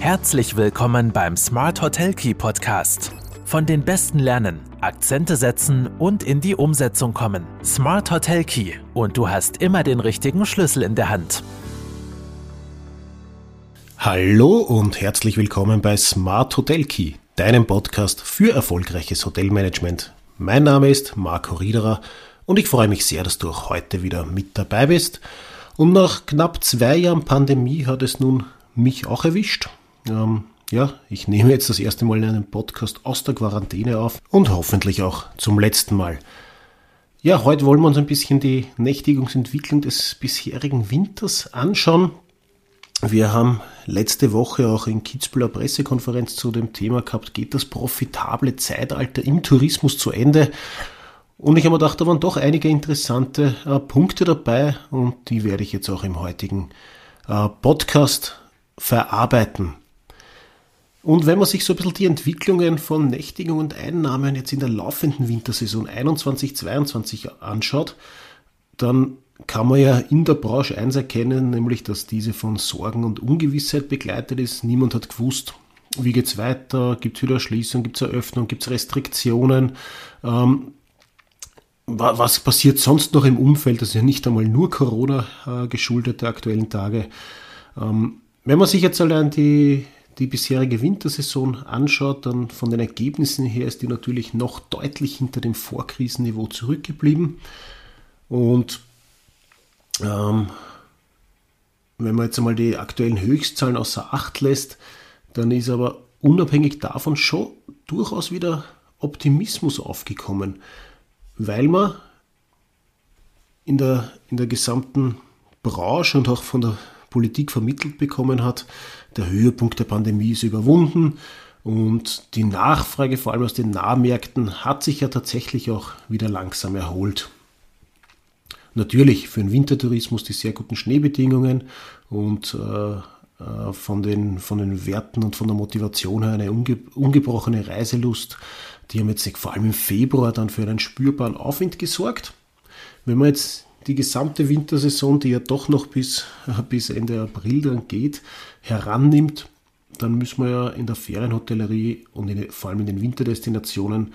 Herzlich willkommen beim Smart Hotel Key Podcast. Von den Besten lernen, Akzente setzen und in die Umsetzung kommen. Smart Hotel Key und du hast immer den richtigen Schlüssel in der Hand. Hallo und herzlich willkommen bei Smart Hotel Key, deinem Podcast für erfolgreiches Hotelmanagement. Mein Name ist Marco Riederer und ich freue mich sehr, dass du auch heute wieder mit dabei bist. Und nach knapp zwei Jahren Pandemie hat es nun mich auch erwischt. Ähm, ja, ich nehme jetzt das erste Mal einen Podcast aus der Quarantäne auf und hoffentlich auch zum letzten Mal. Ja, heute wollen wir uns ein bisschen die Nächtigungsentwicklung des bisherigen Winters anschauen. Wir haben letzte Woche auch in Kitzbüheler Pressekonferenz zu dem Thema gehabt, geht das profitable Zeitalter im Tourismus zu Ende? Und ich habe mir gedacht, da waren doch einige interessante äh, Punkte dabei und die werde ich jetzt auch im heutigen äh, Podcast verarbeiten. Und wenn man sich so ein bisschen die Entwicklungen von Nächtigung und Einnahmen jetzt in der laufenden Wintersaison 21-22 anschaut, dann kann man ja in der Branche eins erkennen, nämlich dass diese von Sorgen und Ungewissheit begleitet ist. Niemand hat gewusst, wie geht es weiter, gibt es wieder Schließung, gibt es Eröffnung, gibt es Restriktionen. Ähm, was passiert sonst noch im Umfeld? Das ist ja nicht einmal nur Corona äh, geschuldet der aktuellen Tage. Ähm, wenn man sich jetzt allein die, die bisherige Wintersaison anschaut, dann von den Ergebnissen her ist die natürlich noch deutlich hinter dem Vorkrisenniveau zurückgeblieben. Und ähm, wenn man jetzt einmal die aktuellen Höchstzahlen außer Acht lässt, dann ist aber unabhängig davon schon durchaus wieder Optimismus aufgekommen, weil man in der, in der gesamten Branche und auch von der Politik vermittelt bekommen hat, der Höhepunkt der Pandemie ist überwunden und die Nachfrage vor allem aus den Nahmärkten hat sich ja tatsächlich auch wieder langsam erholt. Natürlich für den Wintertourismus die sehr guten Schneebedingungen und äh, äh, von, den, von den Werten und von der Motivation her eine unge ungebrochene Reiselust. Die haben jetzt vor allem im Februar dann für einen spürbaren Aufwind gesorgt. Wenn man jetzt die gesamte Wintersaison, die ja doch noch bis, bis Ende April dann geht, herannimmt, dann müssen wir ja in der Ferienhotellerie und in, vor allem in den Winterdestinationen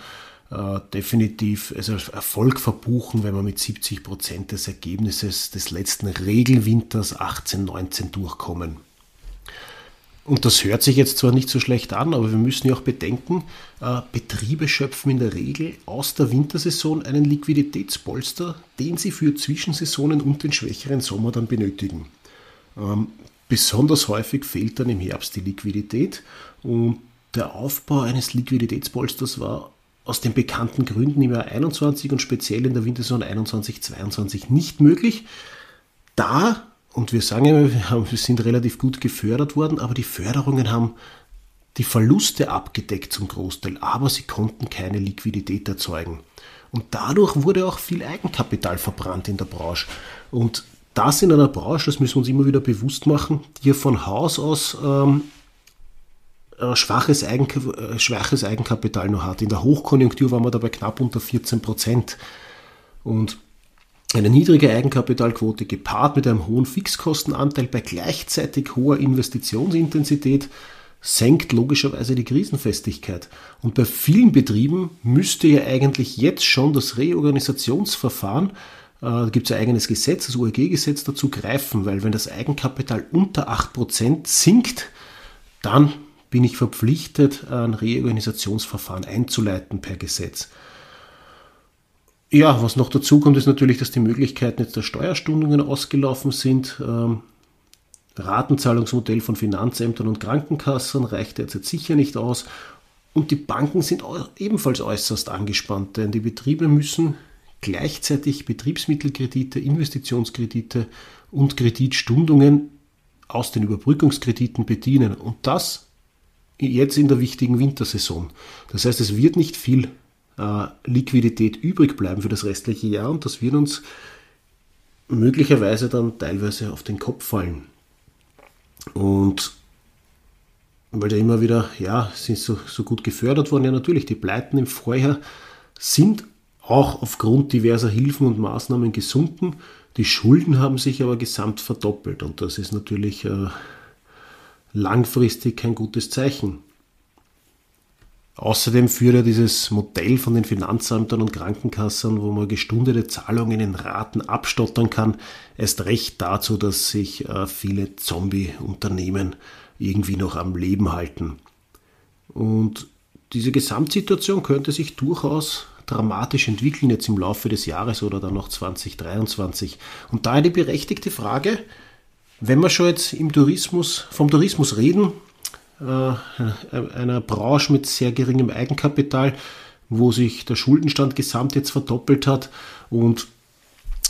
äh, definitiv also Erfolg verbuchen, wenn wir mit 70 Prozent des Ergebnisses des letzten Regelwinters 18-19 durchkommen. Und das hört sich jetzt zwar nicht so schlecht an, aber wir müssen ja auch bedenken, äh, Betriebe schöpfen in der Regel aus der Wintersaison einen Liquiditätspolster, den sie für Zwischensaisonen und den schwächeren Sommer dann benötigen. Ähm, besonders häufig fehlt dann im Herbst die Liquidität und der Aufbau eines Liquiditätspolsters war aus den bekannten Gründen im Jahr 21 und speziell in der Wintersaison 21-22 nicht möglich, da und wir sagen ja, wir, sind relativ gut gefördert worden, aber die Förderungen haben die Verluste abgedeckt zum Großteil, aber sie konnten keine Liquidität erzeugen. Und dadurch wurde auch viel Eigenkapital verbrannt in der Branche. Und das in einer Branche, das müssen wir uns immer wieder bewusst machen, die ja von Haus aus ähm, schwaches, Eigen, äh, schwaches Eigenkapital noch hat. In der Hochkonjunktur waren wir dabei knapp unter 14 Prozent. Und eine niedrige Eigenkapitalquote gepaart mit einem hohen Fixkostenanteil bei gleichzeitig hoher Investitionsintensität senkt logischerweise die Krisenfestigkeit. Und bei vielen Betrieben müsste ja eigentlich jetzt schon das Reorganisationsverfahren, äh, da gibt es ein eigenes Gesetz, das UEG-Gesetz dazu greifen, weil wenn das Eigenkapital unter 8% sinkt, dann bin ich verpflichtet, ein Reorganisationsverfahren einzuleiten per Gesetz. Ja, was noch dazu kommt, ist natürlich, dass die Möglichkeiten jetzt der Steuerstundungen ausgelaufen sind. Ähm, Ratenzahlungsmodell von Finanzämtern und Krankenkassen reicht derzeit sicher nicht aus. Und die Banken sind ebenfalls äußerst angespannt, denn die Betriebe müssen gleichzeitig Betriebsmittelkredite, Investitionskredite und Kreditstundungen aus den Überbrückungskrediten bedienen. Und das jetzt in der wichtigen Wintersaison. Das heißt, es wird nicht viel Liquidität übrig bleiben für das restliche Jahr und das wird uns möglicherweise dann teilweise auf den Kopf fallen. Und weil da immer wieder, ja, sind so, so gut gefördert worden, ja natürlich, die Pleiten im Vorjahr sind auch aufgrund diverser Hilfen und Maßnahmen gesunken. Die Schulden haben sich aber gesamt verdoppelt und das ist natürlich äh, langfristig kein gutes Zeichen. Außerdem führt ja dieses Modell von den Finanzämtern und Krankenkassen, wo man gestundete Zahlungen in Raten abstottern kann, erst recht dazu, dass sich äh, viele Zombie-Unternehmen irgendwie noch am Leben halten. Und diese Gesamtsituation könnte sich durchaus dramatisch entwickeln jetzt im Laufe des Jahres oder dann noch 2023. Und daher die berechtigte Frage, wenn wir schon jetzt im Tourismus, vom Tourismus reden, einer Branche mit sehr geringem Eigenkapital, wo sich der Schuldenstand gesamt jetzt verdoppelt hat und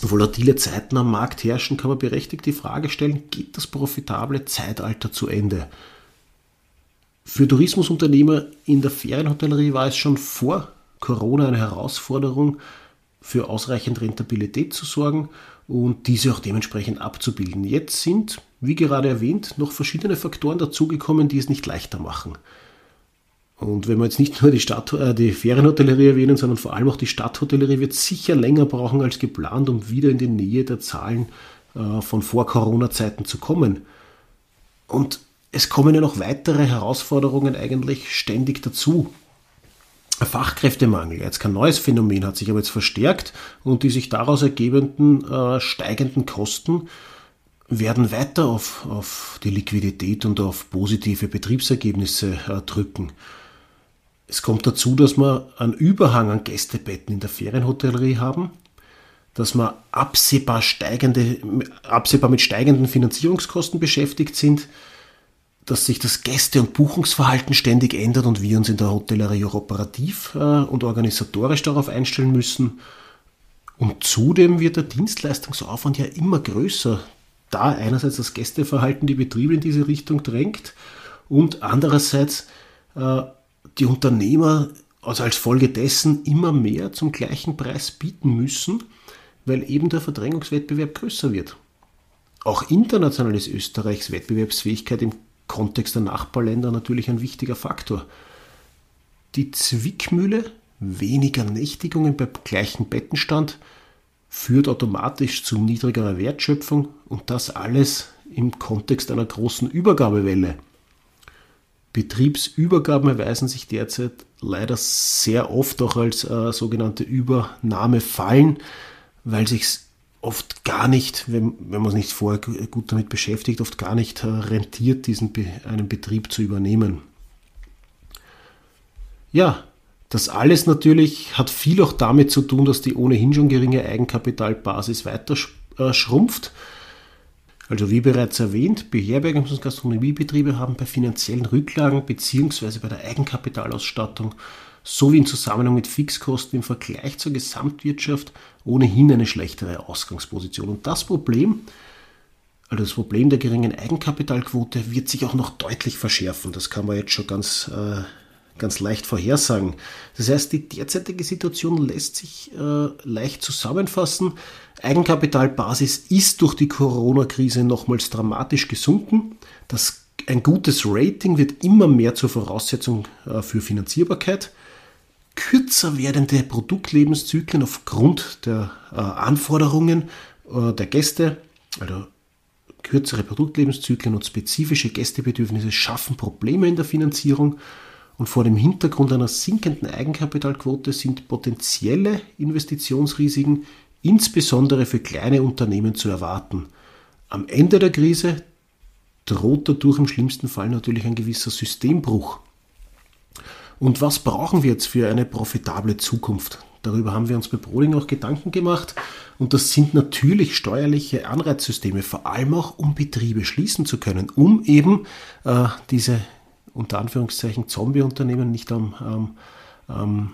volatile Zeiten am Markt herrschen, kann man berechtigt die Frage stellen, geht das profitable Zeitalter zu Ende? Für Tourismusunternehmer in der Ferienhotellerie war es schon vor Corona eine Herausforderung, für ausreichend Rentabilität zu sorgen und diese auch dementsprechend abzubilden. Jetzt sind, wie gerade erwähnt, noch verschiedene Faktoren dazugekommen, die es nicht leichter machen. Und wenn wir jetzt nicht nur die, Stadt, äh, die Ferienhotellerie erwähnen, sondern vor allem auch die Stadthotellerie, wird sicher länger brauchen als geplant, um wieder in die Nähe der Zahlen äh, von Vor-Corona-Zeiten zu kommen. Und es kommen ja noch weitere Herausforderungen eigentlich ständig dazu. Fachkräftemangel, jetzt kein neues Phänomen, hat sich aber jetzt verstärkt und die sich daraus ergebenden äh, steigenden Kosten werden weiter auf, auf die Liquidität und auf positive Betriebsergebnisse äh, drücken. Es kommt dazu, dass wir einen Überhang an Gästebetten in der Ferienhotellerie haben, dass wir absehbar, steigende, absehbar mit steigenden Finanzierungskosten beschäftigt sind, dass sich das Gäste- und Buchungsverhalten ständig ändert und wir uns in der Hotellerie auch operativ äh, und organisatorisch darauf einstellen müssen. Und zudem wird der Dienstleistungsaufwand ja immer größer, da einerseits das Gästeverhalten die Betriebe in diese Richtung drängt und andererseits äh, die Unternehmer also als Folge dessen immer mehr zum gleichen Preis bieten müssen, weil eben der Verdrängungswettbewerb größer wird. Auch international ist Österreichs Wettbewerbsfähigkeit im Kontext der Nachbarländer natürlich ein wichtiger Faktor. Die Zwickmühle, weniger Nächtigungen bei gleichem Bettenstand, führt automatisch zu niedrigerer Wertschöpfung und das alles im Kontext einer großen Übergabewelle. Betriebsübergaben erweisen sich derzeit leider sehr oft auch als äh, sogenannte Übernahmefallen, weil sich oft gar nicht, wenn, wenn man sich nicht vorher gut damit beschäftigt, oft gar nicht äh, rentiert, diesen einen Betrieb zu übernehmen. Ja, das alles natürlich hat viel auch damit zu tun, dass die ohnehin schon geringe Eigenkapitalbasis weiter äh, schrumpft. Also wie bereits erwähnt, Beherbergungs- und Gastronomiebetriebe haben bei finanziellen Rücklagen bzw. bei der Eigenkapitalausstattung sowie in Zusammenhang mit Fixkosten im Vergleich zur Gesamtwirtschaft ohnehin eine schlechtere Ausgangsposition. Und das Problem, also das Problem der geringen Eigenkapitalquote, wird sich auch noch deutlich verschärfen. Das kann man jetzt schon ganz, äh, ganz leicht vorhersagen. Das heißt, die derzeitige Situation lässt sich äh, leicht zusammenfassen. Eigenkapitalbasis ist durch die Corona-Krise nochmals dramatisch gesunken. Das ein gutes Rating wird immer mehr zur Voraussetzung äh, für Finanzierbarkeit kürzer werdende Produktlebenszyklen aufgrund der äh, Anforderungen äh, der Gäste, also kürzere Produktlebenszyklen und spezifische Gästebedürfnisse schaffen Probleme in der Finanzierung und vor dem Hintergrund einer sinkenden Eigenkapitalquote sind potenzielle Investitionsrisiken insbesondere für kleine Unternehmen zu erwarten. Am Ende der Krise droht dadurch im schlimmsten Fall natürlich ein gewisser Systembruch. Und was brauchen wir jetzt für eine profitable Zukunft? Darüber haben wir uns bei Broding auch Gedanken gemacht. Und das sind natürlich steuerliche Anreizsysteme, vor allem auch, um Betriebe schließen zu können, um eben äh, diese unter Anführungszeichen Zombie-Unternehmen nicht am, am, am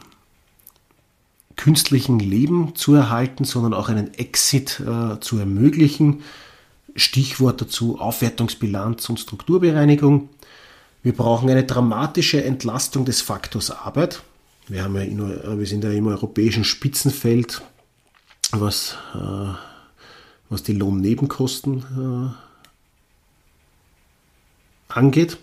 künstlichen Leben zu erhalten, sondern auch einen Exit äh, zu ermöglichen. Stichwort dazu Aufwertungsbilanz und Strukturbereinigung. Wir brauchen eine dramatische Entlastung des Faktors Arbeit. Wir, haben ja in, wir sind ja im europäischen Spitzenfeld, was, äh, was die Lohnnebenkosten äh, angeht.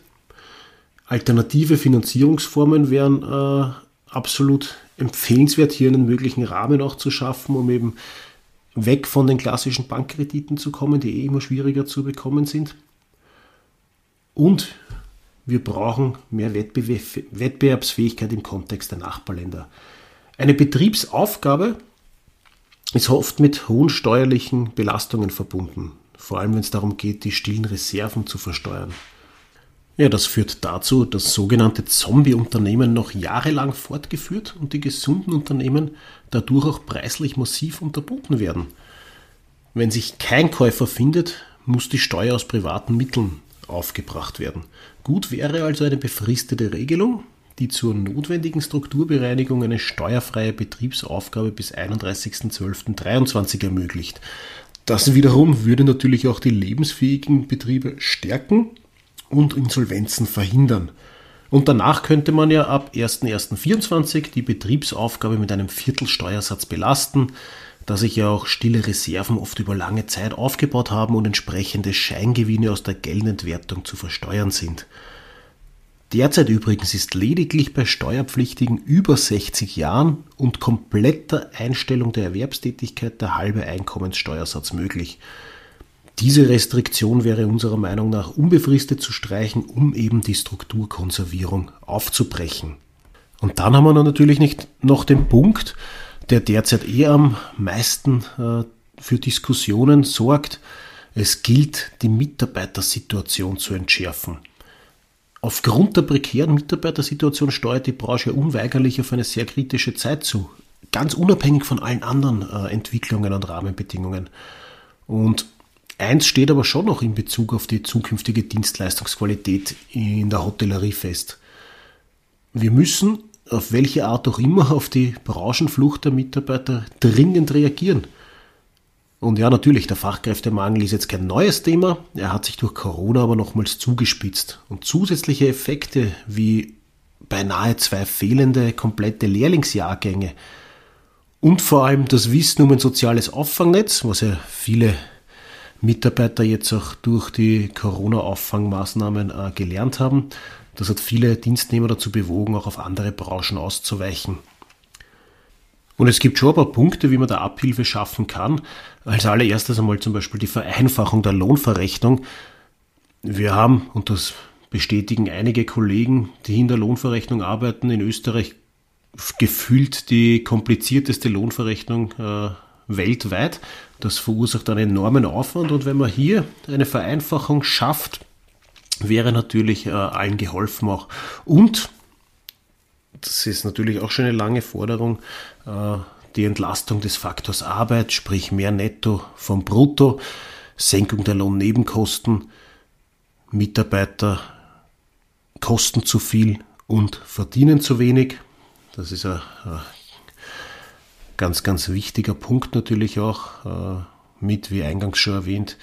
Alternative Finanzierungsformen wären äh, absolut empfehlenswert, hier einen möglichen Rahmen auch zu schaffen, um eben weg von den klassischen Bankkrediten zu kommen, die eh immer schwieriger zu bekommen sind. und wir brauchen mehr Wettbewerbsfähigkeit im Kontext der Nachbarländer. Eine Betriebsaufgabe ist oft mit hohen steuerlichen Belastungen verbunden, vor allem wenn es darum geht, die stillen Reserven zu versteuern. Ja, das führt dazu, dass sogenannte Zombie-Unternehmen noch jahrelang fortgeführt und die gesunden Unternehmen dadurch auch preislich massiv unterbunden werden. Wenn sich kein Käufer findet, muss die Steuer aus privaten Mitteln aufgebracht werden. Gut wäre also eine befristete Regelung, die zur notwendigen Strukturbereinigung eine steuerfreie Betriebsaufgabe bis 31.12.23 ermöglicht. Das wiederum würde natürlich auch die lebensfähigen Betriebe stärken und Insolvenzen verhindern. Und danach könnte man ja ab 1.1.24 die Betriebsaufgabe mit einem Viertelsteuersatz belasten, da sich ja auch stille Reserven oft über lange Zeit aufgebaut haben und entsprechende Scheingewinne aus der Geldentwertung zu versteuern sind. Derzeit übrigens ist lediglich bei Steuerpflichtigen über 60 Jahren und kompletter Einstellung der Erwerbstätigkeit der halbe Einkommenssteuersatz möglich. Diese Restriktion wäre unserer Meinung nach unbefristet zu streichen, um eben die Strukturkonservierung aufzubrechen. Und dann haben wir natürlich nicht noch den Punkt, der derzeit eher am meisten äh, für Diskussionen sorgt. Es gilt, die Mitarbeitersituation zu entschärfen. Aufgrund der prekären Mitarbeitersituation steuert die Branche unweigerlich auf eine sehr kritische Zeit zu, ganz unabhängig von allen anderen äh, Entwicklungen und Rahmenbedingungen. Und Eins steht aber schon noch in Bezug auf die zukünftige Dienstleistungsqualität in der Hotellerie fest. Wir müssen, auf welche Art auch immer, auf die Branchenflucht der Mitarbeiter dringend reagieren. Und ja, natürlich, der Fachkräftemangel ist jetzt kein neues Thema, er hat sich durch Corona aber nochmals zugespitzt. Und zusätzliche Effekte wie beinahe zwei fehlende komplette Lehrlingsjahrgänge und vor allem das Wissen um ein soziales Auffangnetz, was ja viele Mitarbeiter jetzt auch durch die Corona-Auffangmaßnahmen äh, gelernt haben. Das hat viele Dienstnehmer dazu bewogen, auch auf andere Branchen auszuweichen. Und es gibt schon ein paar Punkte, wie man da Abhilfe schaffen kann. Als allererstes einmal zum Beispiel die Vereinfachung der Lohnverrechnung. Wir haben, und das bestätigen einige Kollegen, die in der Lohnverrechnung arbeiten, in Österreich gefühlt die komplizierteste Lohnverrechnung äh, weltweit. Das verursacht einen enormen Aufwand und wenn man hier eine Vereinfachung schafft, wäre natürlich äh, allen geholfen auch. Und, das ist natürlich auch schon eine lange Forderung, äh, die Entlastung des Faktors Arbeit, sprich mehr Netto vom Brutto, Senkung der Lohnnebenkosten, Mitarbeiter kosten zu viel und verdienen zu wenig. Das ist ein, ein Ganz, ganz wichtiger Punkt natürlich auch, äh, mit, wie eingangs schon erwähnt,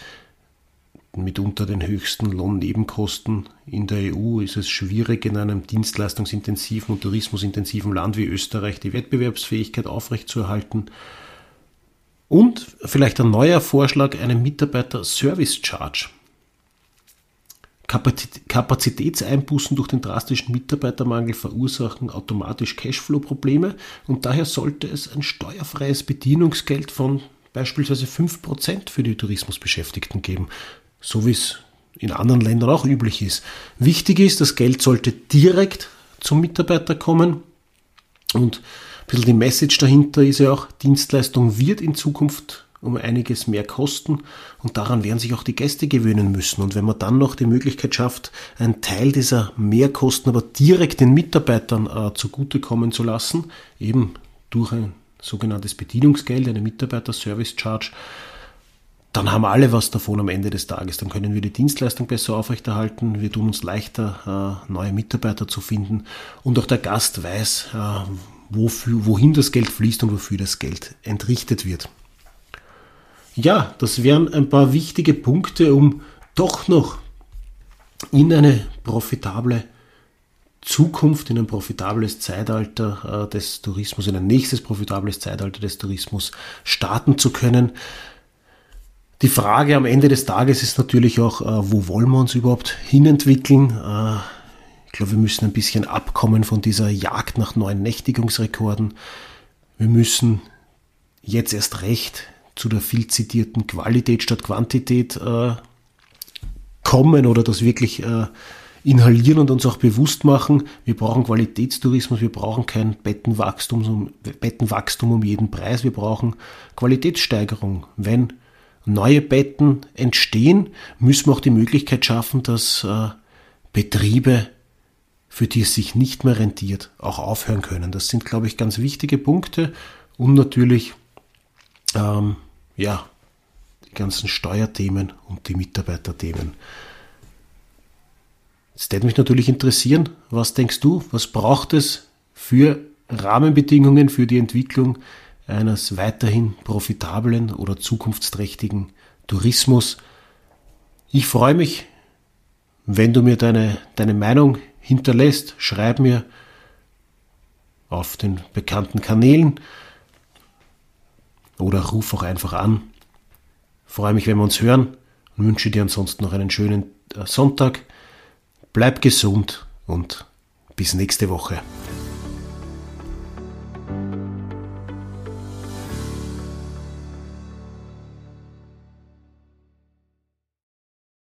mitunter den höchsten Lohnnebenkosten in der EU ist es schwierig, in einem dienstleistungsintensiven und tourismusintensiven Land wie Österreich die Wettbewerbsfähigkeit aufrechtzuerhalten. Und vielleicht ein neuer Vorschlag, einen Mitarbeiter-Service-Charge. Kapazitätseinbußen durch den drastischen Mitarbeitermangel verursachen automatisch Cashflow-Probleme und daher sollte es ein steuerfreies Bedienungsgeld von beispielsweise 5% für die Tourismusbeschäftigten geben, so wie es in anderen Ländern auch üblich ist. Wichtig ist, das Geld sollte direkt zum Mitarbeiter kommen und ein bisschen die Message dahinter ist ja auch, Dienstleistung wird in Zukunft um einiges mehr kosten und daran werden sich auch die Gäste gewöhnen müssen. Und wenn man dann noch die Möglichkeit schafft, einen Teil dieser Mehrkosten aber direkt den Mitarbeitern äh, zugutekommen zu lassen, eben durch ein sogenanntes Bedienungsgeld, eine Mitarbeiter-Service-Charge, dann haben alle was davon am Ende des Tages. Dann können wir die Dienstleistung besser aufrechterhalten, wir tun uns leichter, äh, neue Mitarbeiter zu finden und auch der Gast weiß, äh, wofür, wohin das Geld fließt und wofür das Geld entrichtet wird. Ja, das wären ein paar wichtige Punkte, um doch noch in eine profitable Zukunft, in ein profitables Zeitalter äh, des Tourismus, in ein nächstes profitables Zeitalter des Tourismus starten zu können. Die Frage am Ende des Tages ist natürlich auch, äh, wo wollen wir uns überhaupt hinentwickeln? Äh, ich glaube, wir müssen ein bisschen abkommen von dieser Jagd nach neuen Nächtigungsrekorden. Wir müssen jetzt erst recht zu der viel zitierten Qualität statt Quantität äh, bekommen oder das wirklich inhalieren und uns auch bewusst machen, wir brauchen Qualitätstourismus, wir brauchen kein Bettenwachstum, um, Bettenwachstum um jeden Preis, wir brauchen Qualitätssteigerung. Wenn neue Betten entstehen, müssen wir auch die Möglichkeit schaffen, dass äh, Betriebe, für die es sich nicht mehr rentiert, auch aufhören können. Das sind, glaube ich, ganz wichtige Punkte und natürlich ähm, ja, die ganzen Steuerthemen und die Mitarbeiterthemen. Es würde mich natürlich interessieren, was denkst du, was braucht es für Rahmenbedingungen für die Entwicklung eines weiterhin profitablen oder zukunftsträchtigen Tourismus? Ich freue mich, wenn du mir deine, deine Meinung hinterlässt. Schreib mir auf den bekannten Kanälen oder ruf auch einfach an. Ich freue mich, wenn wir uns hören und wünsche dir ansonsten noch einen schönen äh, Sonntag. Bleib gesund und bis nächste Woche.